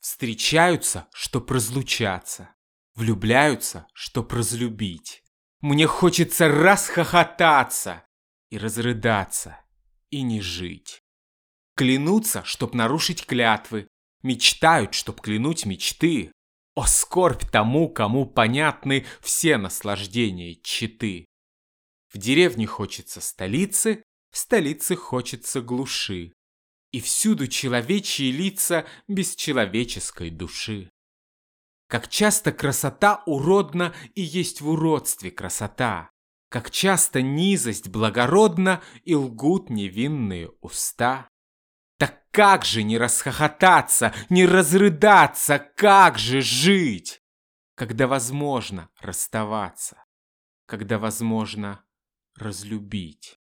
Встречаются, чтоб разлучаться, влюбляются, чтоб разлюбить. Мне хочется расхохотаться и разрыдаться, и не жить. Клянутся, чтоб нарушить клятвы, мечтают, чтоб клянуть мечты. О, скорбь тому, кому понятны все наслаждения читы. В деревне хочется столицы, в столице хочется глуши. И всюду человечьи лица без человеческой души. Как часто красота уродна и есть в уродстве красота. Как часто низость благородна и лгут невинные уста. Так как же не расхохотаться, не разрыдаться, как же жить, когда возможно расставаться, когда возможно разлюбить?